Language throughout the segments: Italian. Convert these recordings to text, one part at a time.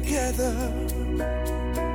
together.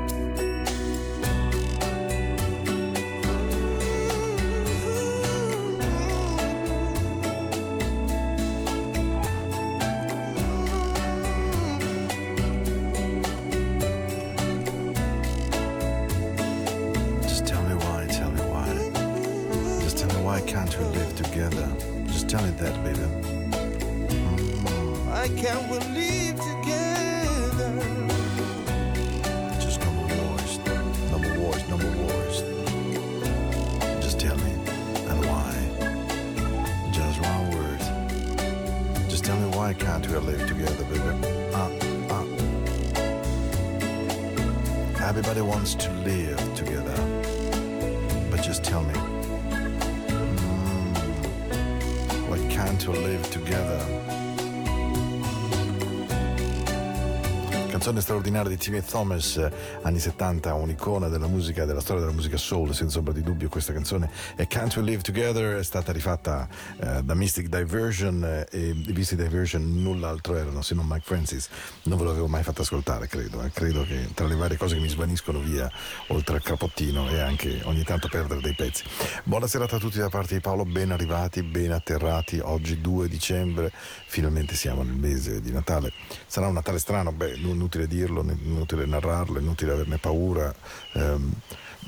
Canzone straordinaria di Timmy Thomas, anni 70, un'icona della musica, della storia della musica soul, senza ombra di dubbio. Questa canzone è Can't We Live Together, è stata rifatta eh, da Mystic Diversion eh, e i Mystic Diversion null'altro erano se non Mike Francis. Non ve l'avevo mai fatto ascoltare, credo. Eh. Credo che tra le varie cose che mi svaniscono via, oltre al capottino e anche ogni tanto perdere dei pezzi. Buona serata a tutti da parte di Paolo, ben arrivati, ben atterrati. Oggi 2 dicembre, finalmente siamo nel mese di Natale. Sarà un Natale strano, beh, inutile dirlo, inutile narrarlo, inutile averne paura. Um,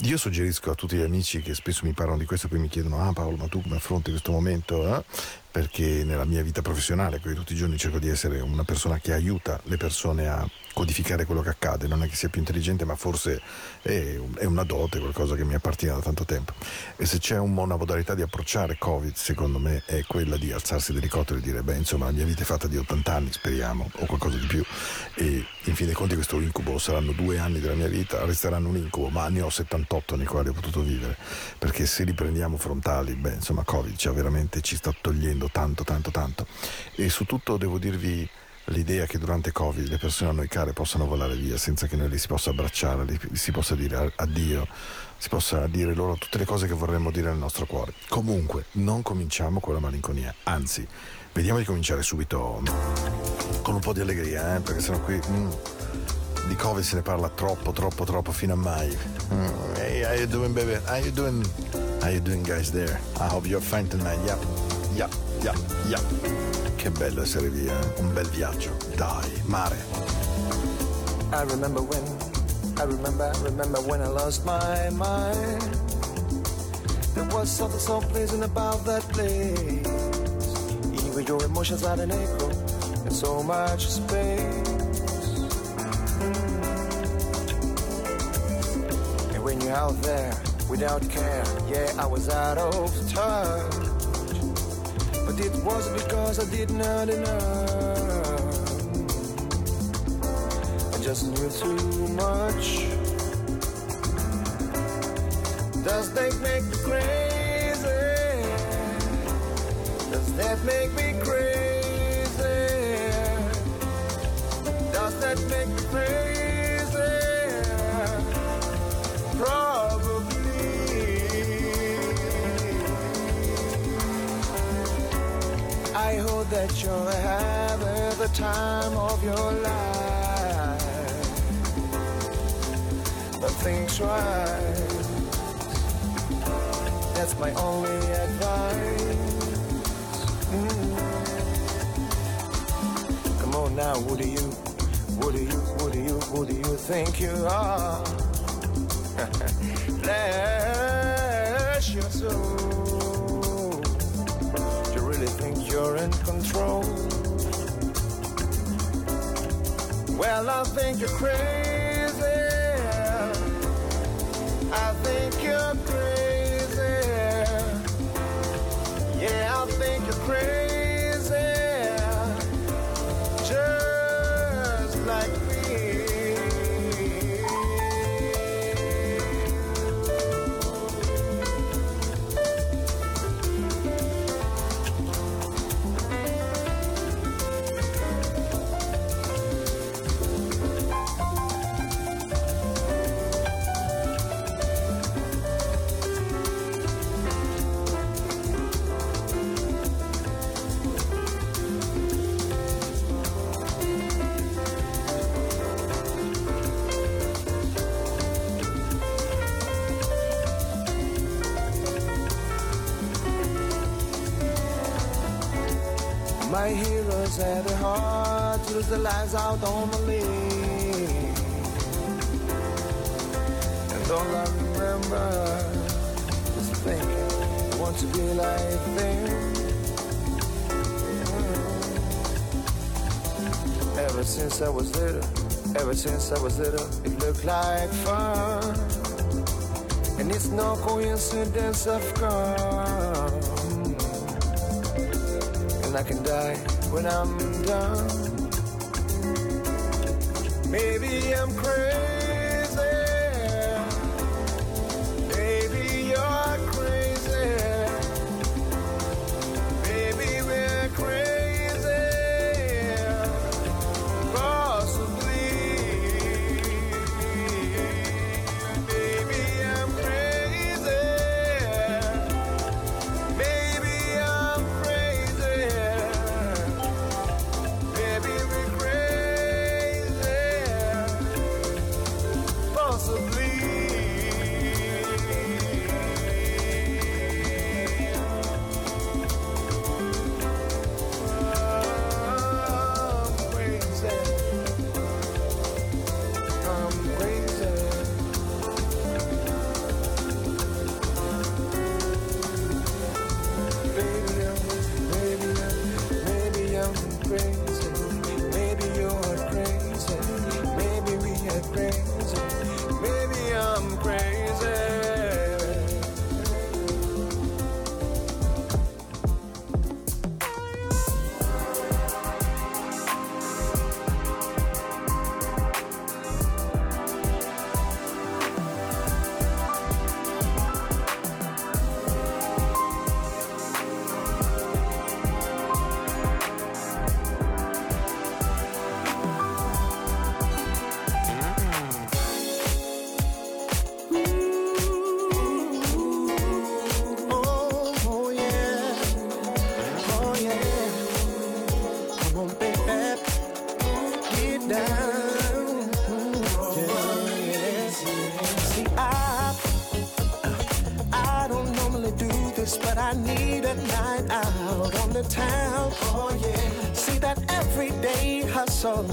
io suggerisco a tutti gli amici che spesso mi parlano di questo e poi mi chiedono: Ah, Paolo, ma tu come affronti questo momento? Eh? Perché nella mia vita professionale, che tutti i giorni cerco di essere una persona che aiuta le persone a codificare quello che accade, non è che sia più intelligente, ma forse è, una dote, qualcosa che mi appartiene da tanto tempo. E se c'è un, una modalità di approcciare Covid, secondo me, è quella di alzarsi d'elicottero e dire, beh, insomma, la mia vita è fatta di 80 anni, speriamo, o qualcosa di più, e in fin dei conti questo incubo saranno due anni della mia vita, resteranno un incubo, ma ne ho 78 nei quali ho potuto vivere, perché se li prendiamo frontali, beh, insomma, Covid cioè, veramente ci sta togliendo tanto, tanto, tanto. E su tutto devo dirvi l'idea che durante Covid le persone a noi care possano volare via senza che noi li si possa abbracciare, li, si possa dire addio, si possa dire loro tutte le cose che vorremmo dire nel nostro cuore. Comunque, non cominciamo con la malinconia, anzi, vediamo di cominciare subito con un po' di allegria, eh, perché sennò qui mm, di Covid se ne parla troppo, troppo, troppo fino a mai. Mm, hey, how you doing, baby? How you doing? How you doing, guys there? I hope you're fine tonight. Yeah, yeah, yeah, yeah. Che bello essere via, un bel viaggio. Dai, mare. I remember when, I remember, remember when I lost my mind. There was something so pleasant about that place. Even your emotions had an echo in so much space. And when you're out there without care, yeah, I was out of touch. But it was because I did not enough. I just knew too much. Does that make me crazy? Does that make me crazy? Does that make me crazy? That you're having the time of your life. But things right. That's my only advice. Mm. Come on now, who do you, who do you, who do you, who do you think you are? you're in control? Well, I think you're crazy. I think you're crazy. Yeah, I think you're crazy. Ever since I was little, it looked like fun. And it's no coincidence I've come and I can die when I'm done. Maybe I'm crazy. I need a night out on the town. Oh yeah. See that everyday hustle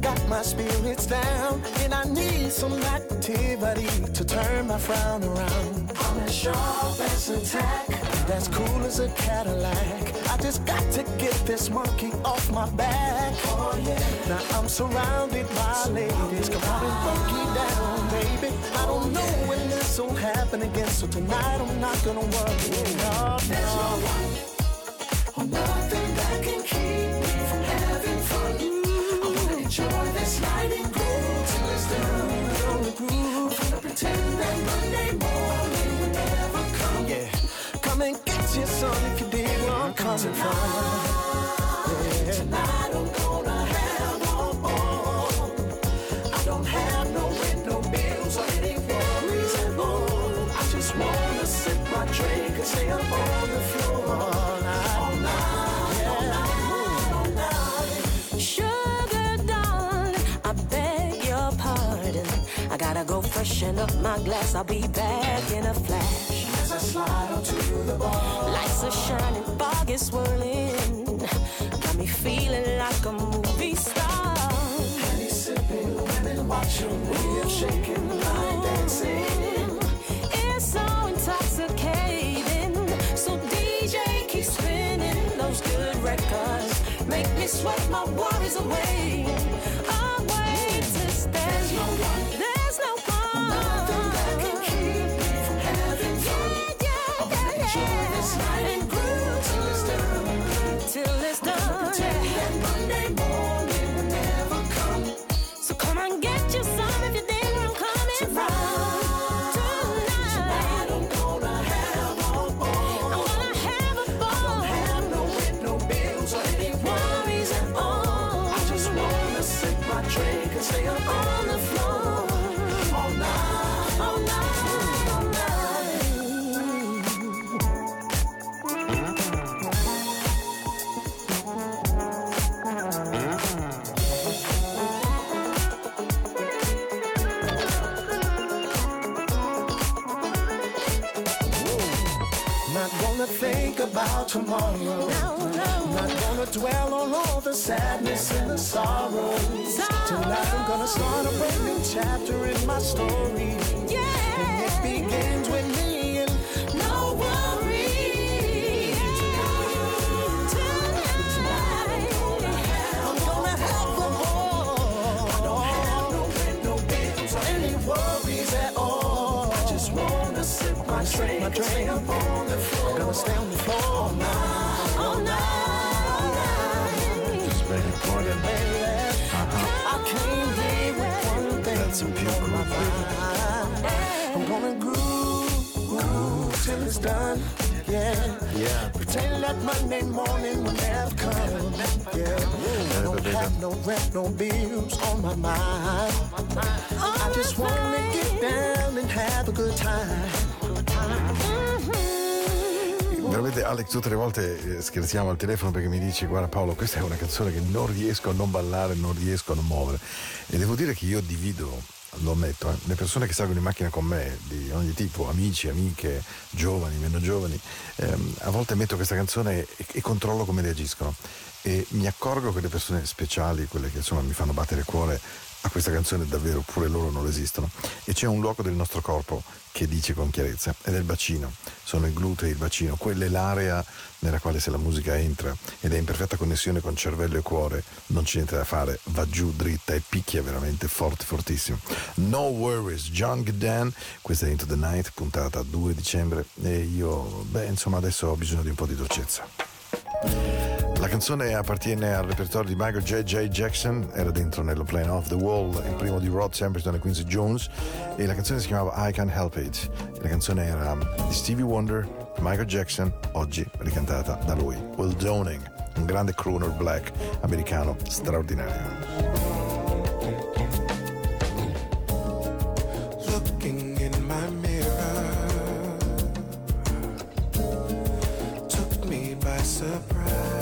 got my spirits down, and I need some activity to turn my frown around. I'm as sharp as a tack, that's cool as a Cadillac. I just got to get this monkey off my back. Oh yeah. Now I'm surrounded by ladies, come on and break down, baby. I don't know when will happen again, so tonight I'm not gonna worry. No, There's no one or nothing that can keep me from having fun. I wanna enjoy this night and groove till it's done. I'm gonna pretend that Monday morning will never come. Yeah, come and get your son if you dig where I'm coming from. Freshen up my glass. I'll be back in a flash. As I slide onto the bar, Lights are shining, fog is swirling. Got me feeling like a movie star. and he's sipping, women watching I'm shaking, I'm dancing. It's so intoxicating. So DJ keep spinning those good records. Make me sweat my worries. Away dwell on all the sadness and the sorrow. Tonight I'm gonna start a brand new chapter in my story. And it begins with me and No worries. Tonight. I'm gonna have. I don't have no rent, no bills, or any worries at all. I just wanna sip my drink, my drink up on the floor. I'm gonna stay on the floor All night, all night. Very important. baby. I came here with one thing That's some pure groove, mind. I'm gonna groove, groove till it's done. Yeah. Yeah. Pretend that Monday morning will never come. Yeah. I don't have no rent, no bills on my mind. I just wanna get down and have a good time. Veramente Alex tutte le volte eh, scherziamo al telefono perché mi dice guarda Paolo questa è una canzone che non riesco a non ballare, non riesco a non muovere. E devo dire che io divido, lo ammetto, eh, le persone che salgono in macchina con me di ogni tipo, amici, amiche, giovani, meno giovani, ehm, a volte metto questa canzone e, e controllo come reagiscono. E mi accorgo che le persone speciali, quelle che insomma mi fanno battere il cuore a questa canzone davvero pure loro non resistono e c'è un luogo del nostro corpo che dice con chiarezza ed è il bacino, sono i glutei, il bacino, quella è l'area nella quale se la musica entra ed è in perfetta connessione con cervello e cuore non c'è niente da fare, va giù dritta e picchia veramente forte, fortissimo. No Worries, John Dan, questa è Into the Night, puntata 2 dicembre e io, beh insomma adesso ho bisogno di un po' di dolcezza. La canzone appartiene al repertorio di Michael J. J. Jackson, era dentro nello Plane Off the Wall, il primo di Rod Samperton e Quincy Jones, e la canzone si chiamava I Can't Help It. La canzone era di Stevie Wonder, Michael Jackson, oggi ricantata da lui, Will Downing, un grande crooner black americano straordinario. Surprise.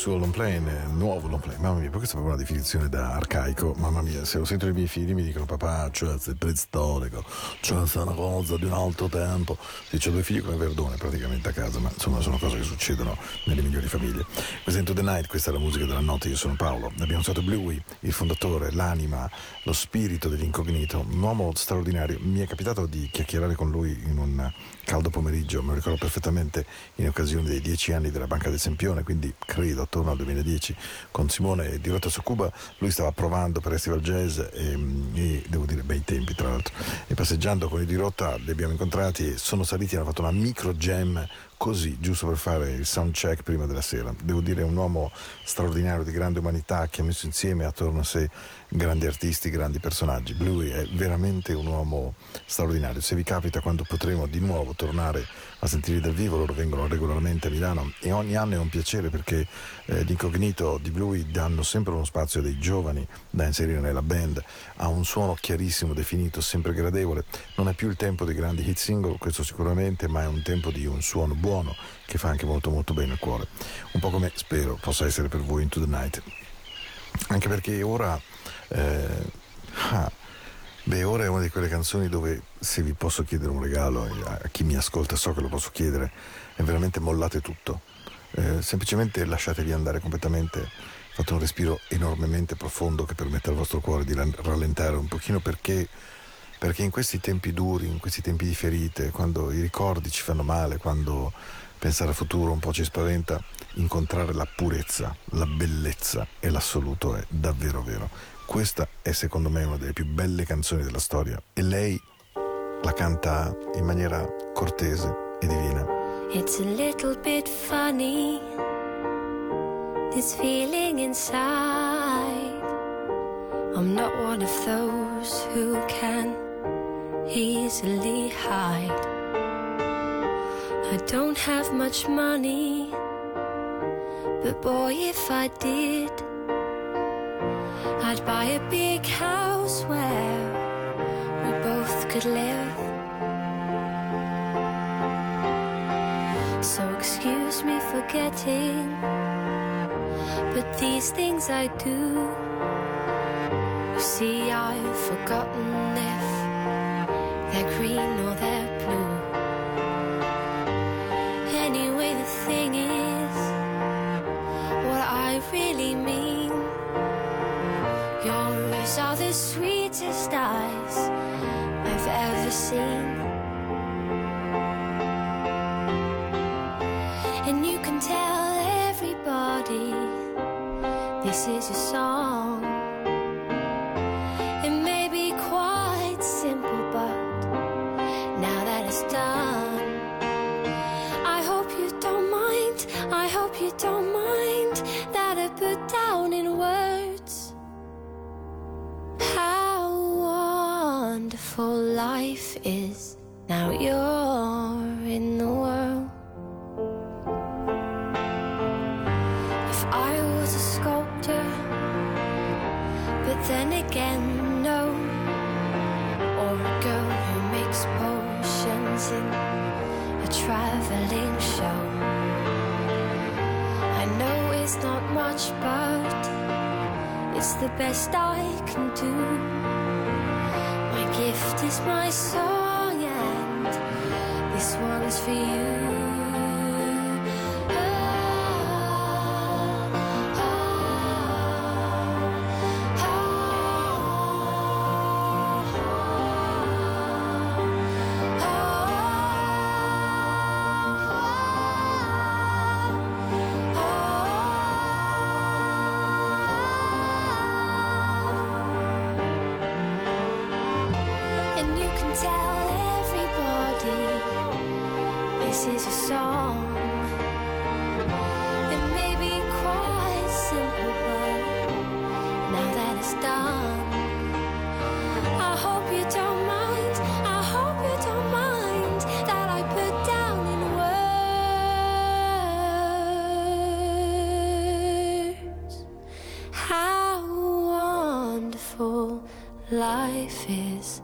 Suo long plane, nuovo long plane, mamma mia, questa è proprio una definizione da arcaico, mamma mia, se lo sento i miei figli mi dicono papà, cioè sei preistorico, cioè sei una cosa di un altro tempo, ho due figli come Verdone praticamente a casa, ma insomma sono cose che succedono nelle migliori famiglie. Into the Night, questa è la musica della notte, io sono Paolo, abbiamo usato Bluey, il fondatore, l'anima, lo spirito dell'incognito, un uomo straordinario, mi è capitato di chiacchierare con lui in un caldo pomeriggio, me lo ricordo perfettamente in occasione dei dieci anni della Banca del Sempione, quindi credo attorno al 2010, con Simone di Rotta su Cuba, lui stava provando per Festival Jazz e, e, devo dire bei tempi tra l'altro, e passeggiando con i di Rotta li abbiamo incontrati e sono saliti e hanno fatto una micro jam così, giusto per fare il sound check prima della sera. Devo dire un uomo straordinario di grande umanità che ha messo insieme attorno a sé grandi artisti, grandi personaggi. Bluey è veramente un uomo straordinario. Se vi capita quando potremo di nuovo tornare a sentirli dal vivo, loro vengono regolarmente a Milano e ogni anno è un piacere perché eh, l'incognito di Bluey danno sempre uno spazio dei giovani da inserire nella band, ha un suono chiarissimo, definito, sempre gradevole. Non è più il tempo dei grandi hit single, questo sicuramente, ma è un tempo di un suono buono che fa anche molto molto bene al cuore. Un po' come spero possa essere per voi Into the Night. Anche perché ora eh, ah, beh, ora è una di quelle canzoni dove se vi posso chiedere un regalo a chi mi ascolta, so che lo posso chiedere, è veramente mollate tutto. Eh, semplicemente lasciatevi andare completamente, fate un respiro enormemente profondo che permette al vostro cuore di rallentare un pochino perché, perché in questi tempi duri, in questi tempi di ferite, quando i ricordi ci fanno male, quando pensare al futuro un po' ci spaventa, incontrare la purezza, la bellezza e l'assoluto è davvero vero. Questa è secondo me una delle più belle canzoni della storia e lei la canta in maniera cortese e divina. It's a little bit funny this feeling inside. I'm not one of those who can easily hide. I don't have much money, but boy, if I did. I'd buy a big house where we both could live. So excuse me for getting, but these things I do. You see, I've forgotten if they're green or they're eyes I've ever seen. And you can tell everybody this is a song. Wonderful life is. Now you're in the world. If I was a sculptor, but then again, no. Or a girl who makes potions in a traveling show. I know it's not much, but it's the best I can do. Is my song, and this one's for you. Life is.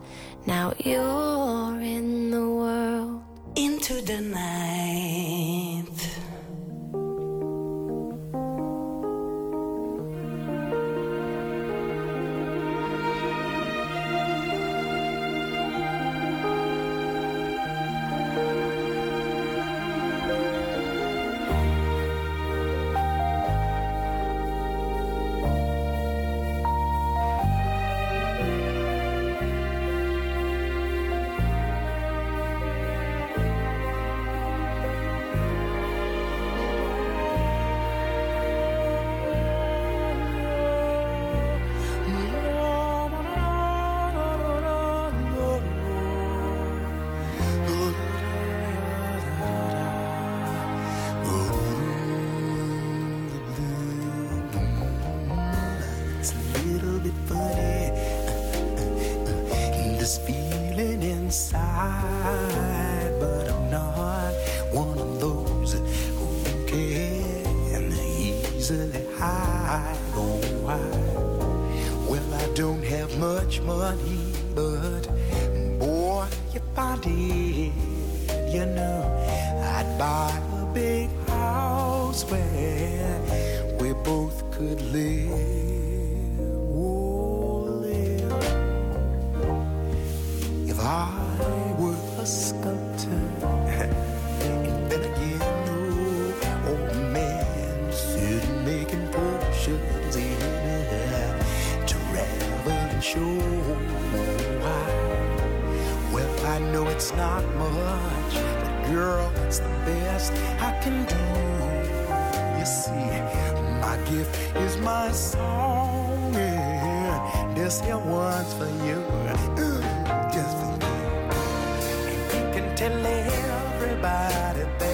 Much money, tell everybody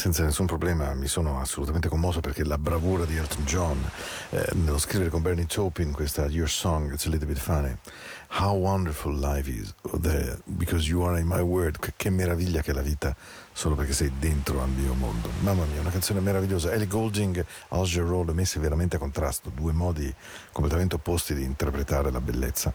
senza nessun problema, mi sono assolutamente commosso perché la bravura di Elton John eh, nello scrivere con Bernie Taupin questa Your Song, It's a Little Bit Funny. How wonderful life is the, because you are in my world. Che, che meraviglia che è la vita solo perché sei dentro al mio mondo. Mamma mia, una canzone meravigliosa. Ellie Golding, Osger Roll, messe veramente a contrasto, due modi completamente opposti di interpretare la bellezza.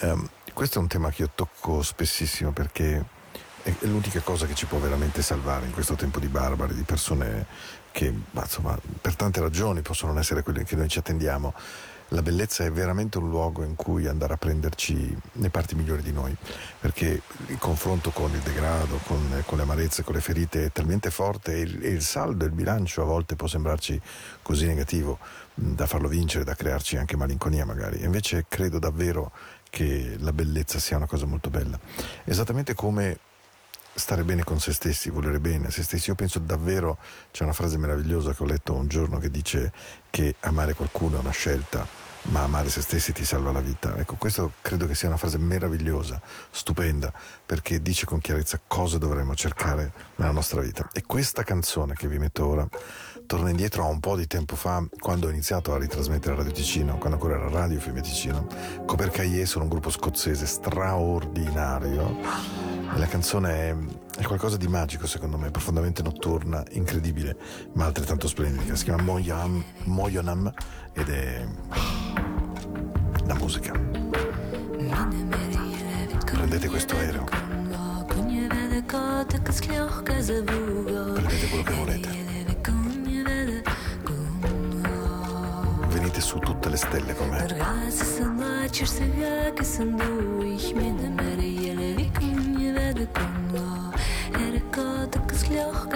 Um, questo è un tema che io tocco spessissimo perché è l'unica cosa che ci può veramente salvare in questo tempo di barbari, di persone che insomma, per tante ragioni possono non essere quelle che noi ci attendiamo. La bellezza è veramente un luogo in cui andare a prenderci le parti migliori di noi, perché il confronto con il degrado, con, con le amarezze, con le ferite è talmente forte e il, e il saldo, il bilancio a volte può sembrarci così negativo da farlo vincere, da crearci anche malinconia magari. Invece credo davvero che la bellezza sia una cosa molto bella. Esattamente come stare bene con se stessi, volere bene se stessi. Io penso davvero, c'è una frase meravigliosa che ho letto un giorno che dice che amare qualcuno è una scelta, ma amare se stessi ti salva la vita. Ecco, questo credo che sia una frase meravigliosa, stupenda, perché dice con chiarezza cosa dovremmo cercare nella nostra vita. E questa canzone che vi metto ora torna indietro a un po' di tempo fa, quando ho iniziato a ritrasmettere Radio Ticino, quando ancora era Radio Fiume Ticino. Copercaie sono un gruppo scozzese straordinario la canzone è, è, qualcosa di magico, secondo me, profondamente notturna, incredibile, ma altrettanto splendida. Si chiama Moyam, Moyonam ed è la musica. Prendete questo aereo. Prendete quello che volete. Venite su tutte le stelle con me. Kongo Er kota ksljoch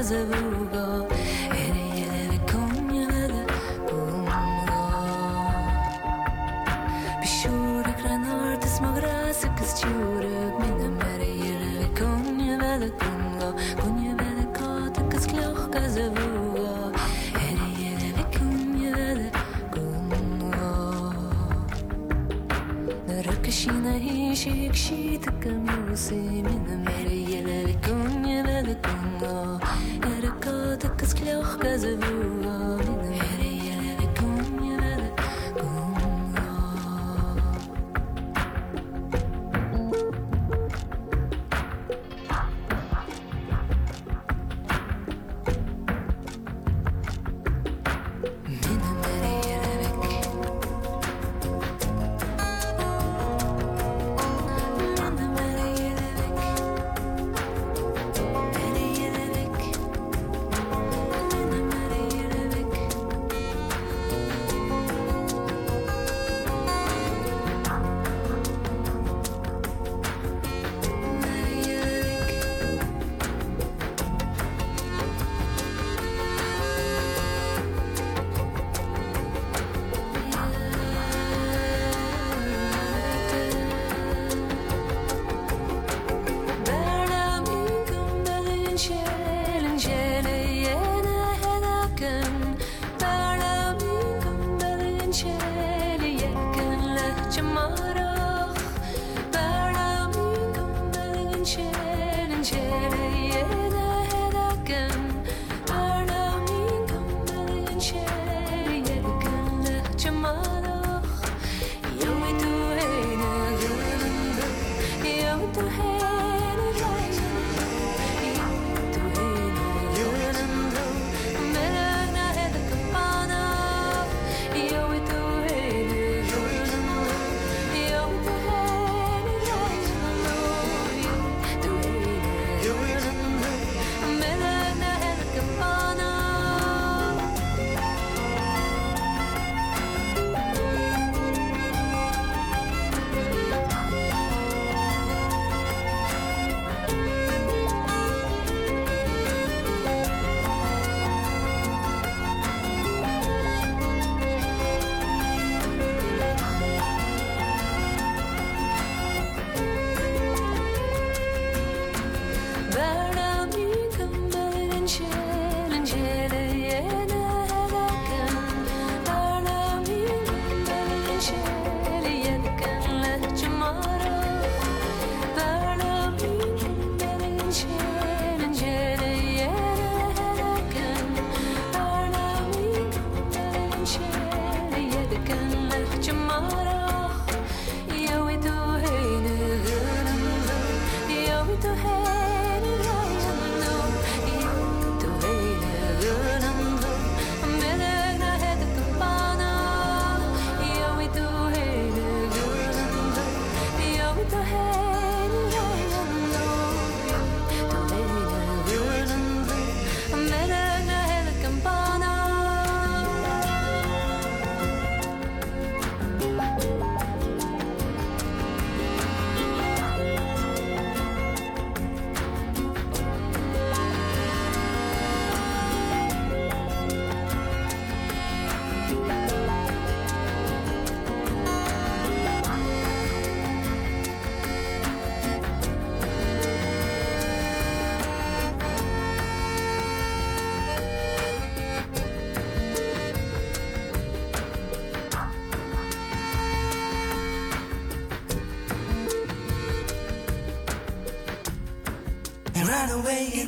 as a Google.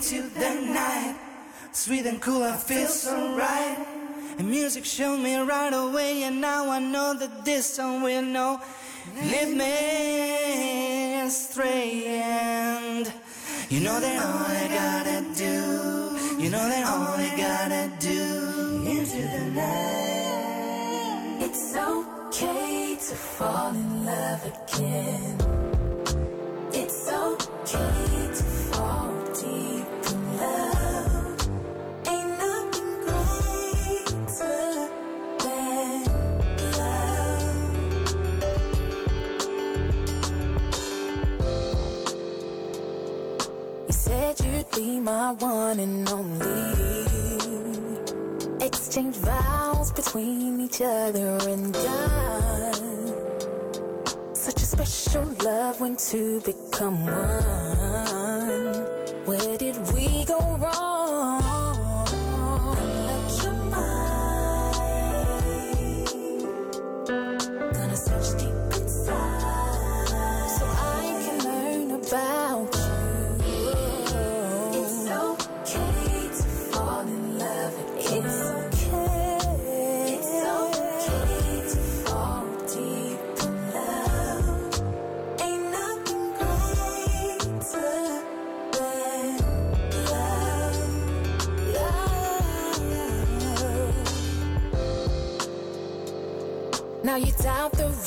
Into the night. Sweet and cool, I feel so right. And music showed me right away, and now I know that this song will know. Lead me astray, and you know that all I gotta do, you know that all I gotta do into the night. It's okay to fall in love again. My one and only. Exchange vows between each other and God. Such a special love when two become one. Where did we go wrong?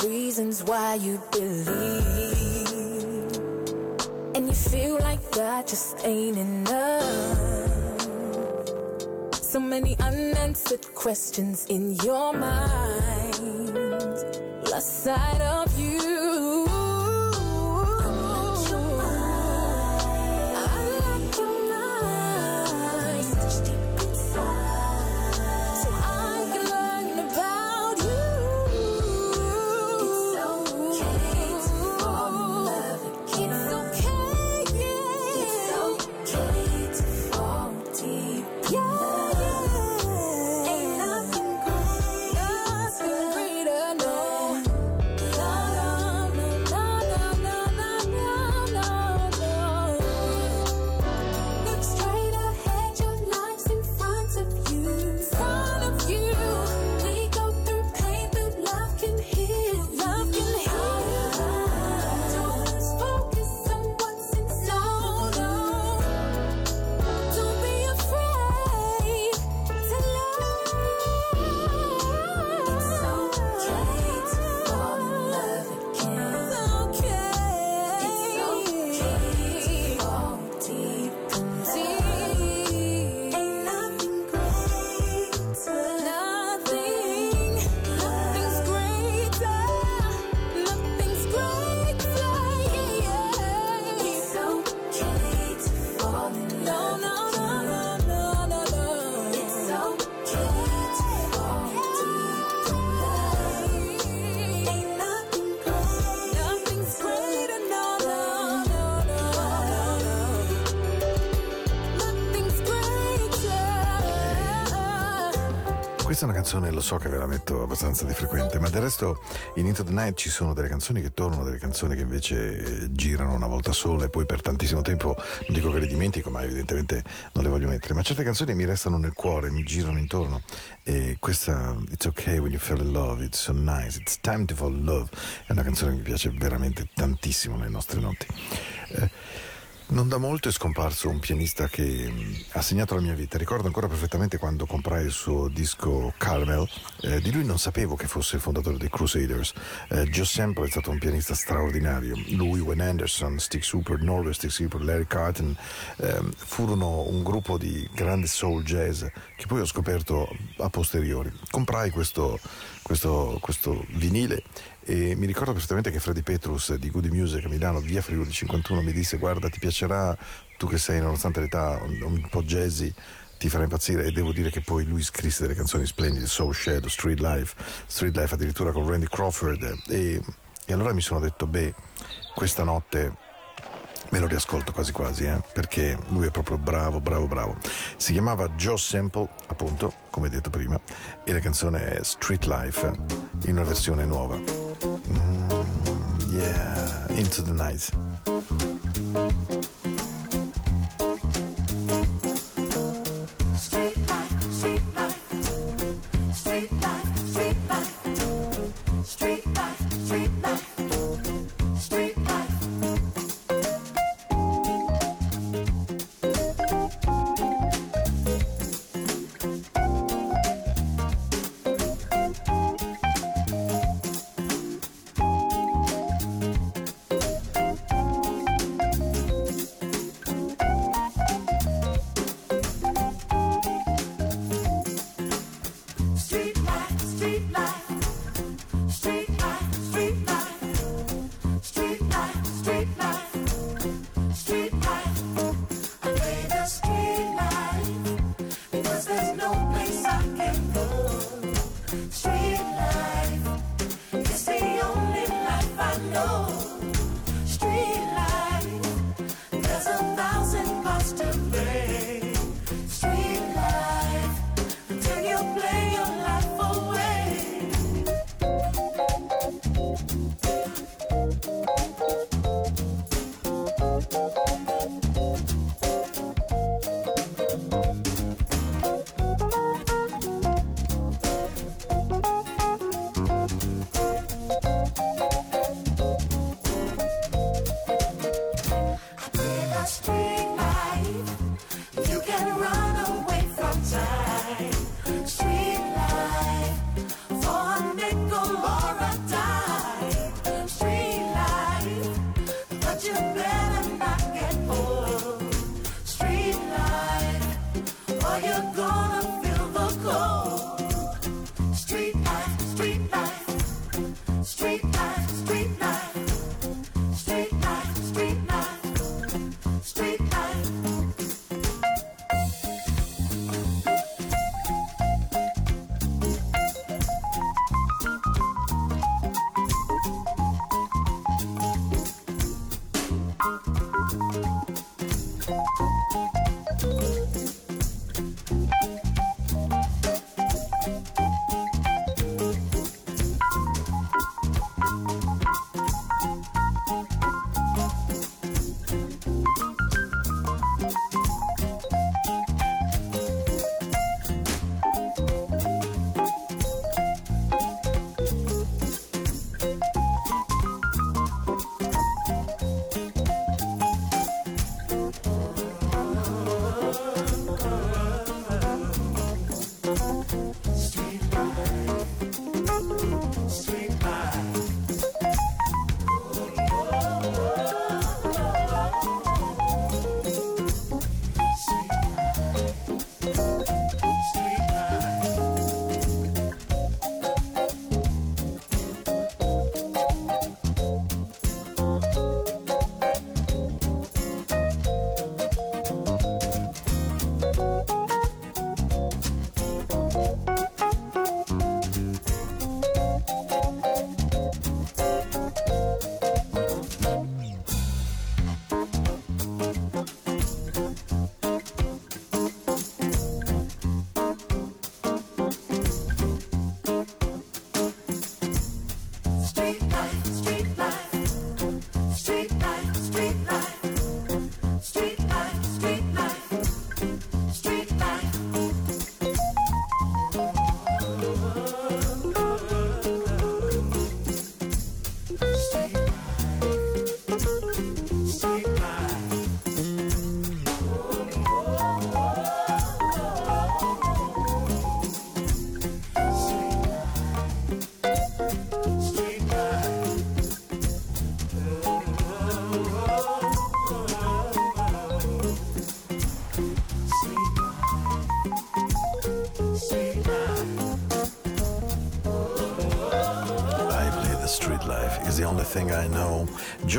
Reasons why you believe. And you feel like God just ain't enough. So many unanswered questions in your mind. Lost sight of È una canzone, lo so che ve la metto abbastanza di frequente, ma del resto in Into the Night ci sono delle canzoni che tornano, delle canzoni che invece eh, girano una volta sola e poi per tantissimo tempo, non dico che le dimentico, ma evidentemente non le voglio mettere. Ma certe canzoni mi restano nel cuore, mi girano intorno. E questa, It's okay when you fall in love, it's so nice, it's time to fall in love, è una canzone che mi piace veramente tantissimo nelle nostre notti. Eh, non da molto è scomparso un pianista che mh, ha segnato la mia vita. Ricordo ancora perfettamente quando comprai il suo disco Carmel. Eh, di lui non sapevo che fosse il fondatore dei Crusaders. Eh, Joe Sample è stato un pianista straordinario. Lui, Wayne Anderson, Stick Super, Norway Stick Super, Larry Carton ehm, furono un gruppo di grande soul jazz che poi ho scoperto a posteriori. Comprai questo, questo, questo vinile. E mi ricordo perfettamente che Freddy Petrus di Goody Music a Milano, via Friuli 51, mi disse guarda ti piacerà, tu che sei nonostante l'età un, un po' jazzy, ti farà impazzire. E devo dire che poi lui scrisse delle canzoni splendide, Soul Shadow, Street Life, Street Life addirittura con Randy Crawford. E, e allora mi sono detto beh, questa notte me lo riascolto quasi quasi, eh, perché lui è proprio bravo, bravo, bravo. Si chiamava Joe Sample, appunto, come detto prima, e la canzone è Street Life in una versione nuova. Mm, yeah, Into the Night.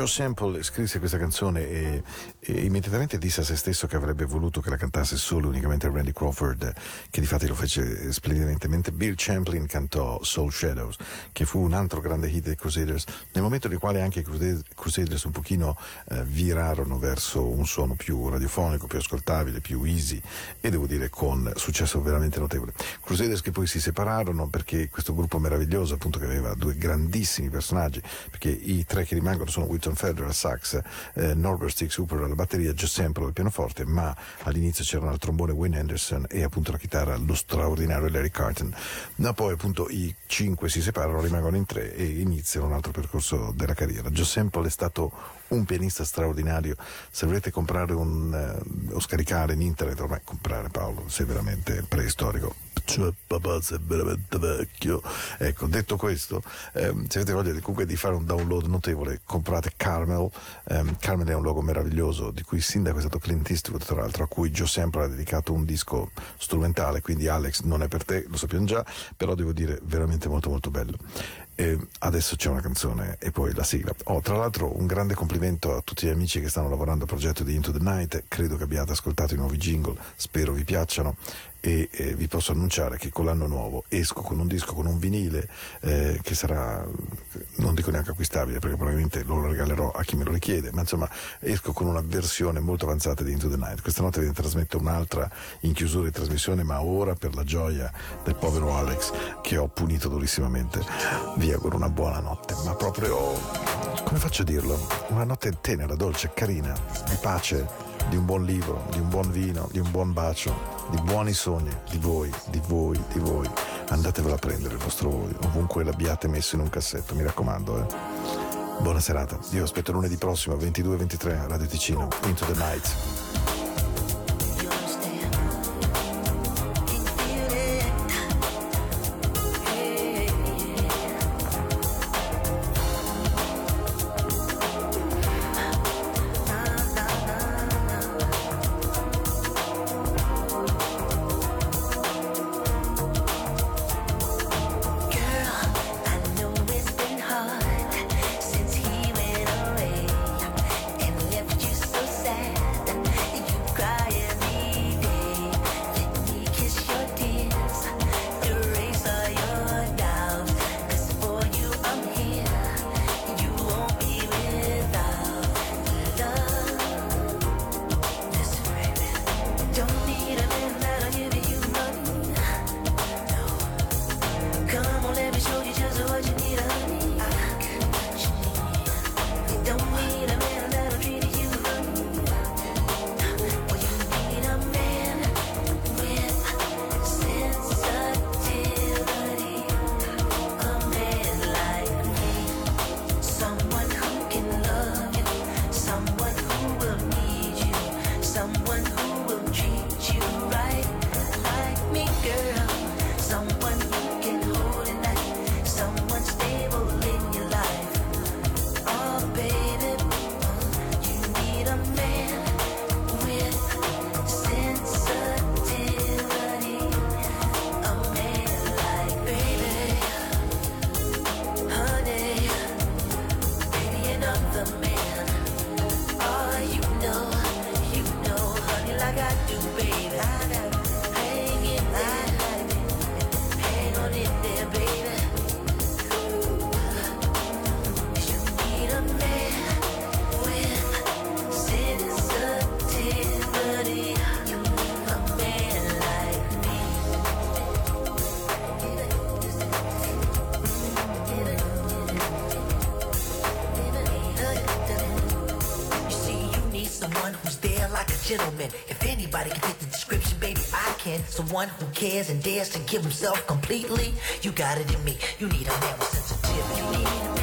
Sample scrisse questa canzone e immediatamente disse a se stesso che avrebbe voluto che la cantasse solo e unicamente Randy Crawford, che difatti lo fece splendentemente. Bill Champlin cantò Soul Shadows, che fu un altro grande hit dei Crusaders, nel momento nel quale anche i Crusade- Crusaders un pochino eh, virarono verso un suono più radiofonico, più ascoltabile, più easy e devo dire con successo veramente notevole. Crusaders che poi si separarono perché questo gruppo meraviglioso appunto che aveva due grandissimi personaggi, perché i tre che rimangono sono Wilton Federer al sax, eh, Norbert Sticks Hooper alla batteria, Joe Sample al pianoforte, ma all'inizio c'erano al trombone Wayne Anderson e appunto la chitarra lo straordinario Larry Carton. Ma poi appunto i cinque si separano, rimangono in tre e iniziano un altro percorso della carriera. Joe Sample è stato un pianista straordinario. Se volete comprare un, eh, o scaricare in internet, ormai comprare Paolo, sei veramente preistorico. Cioè, papà, sei veramente vecchio. Ecco, detto questo, ehm, se avete voglia di, comunque di fare un download notevole, comprate Carmel. Ehm, Carmel è un luogo meraviglioso di cui il sindaco è stato Clint Eastwood, tra l'altro, a cui Joe Sample ha dedicato un disco strumentale, quindi Alex non è per te, lo sappiamo già, però devo dire veramente molto molto bello. E adesso c'è una canzone e poi la sigla. Oh, tra l'altro un grande complimento a tutti gli amici che stanno lavorando al progetto di Into the Night, credo che abbiate ascoltato i nuovi jingle, spero vi piacciono e eh, vi posso annunciare che con l'anno nuovo esco con un disco, con un vinile eh, che sarà, non dico neanche acquistabile perché probabilmente lo regalerò a chi me lo richiede, ma insomma esco con una versione molto avanzata di Into the Night. Questa notte vi trasmetto un'altra in chiusura di trasmissione, ma ora per la gioia del povero Alex che ho punito durissimamente vi auguro una buona notte, ma proprio, come faccio a dirlo, una notte tenera, dolce, carina, di pace di un buon libro, di un buon vino, di un buon bacio, di buoni sogni, di voi, di voi, di voi. Andatevelo a prendere il vostro voi, ovunque l'abbiate messo in un cassetto, mi raccomando. Eh. Buona serata, io aspetto lunedì prossimo 22-23 Radio Ticino, Into the Night. The one who cares and dares to give himself completely. You got it in me. You need a man with sensitivity.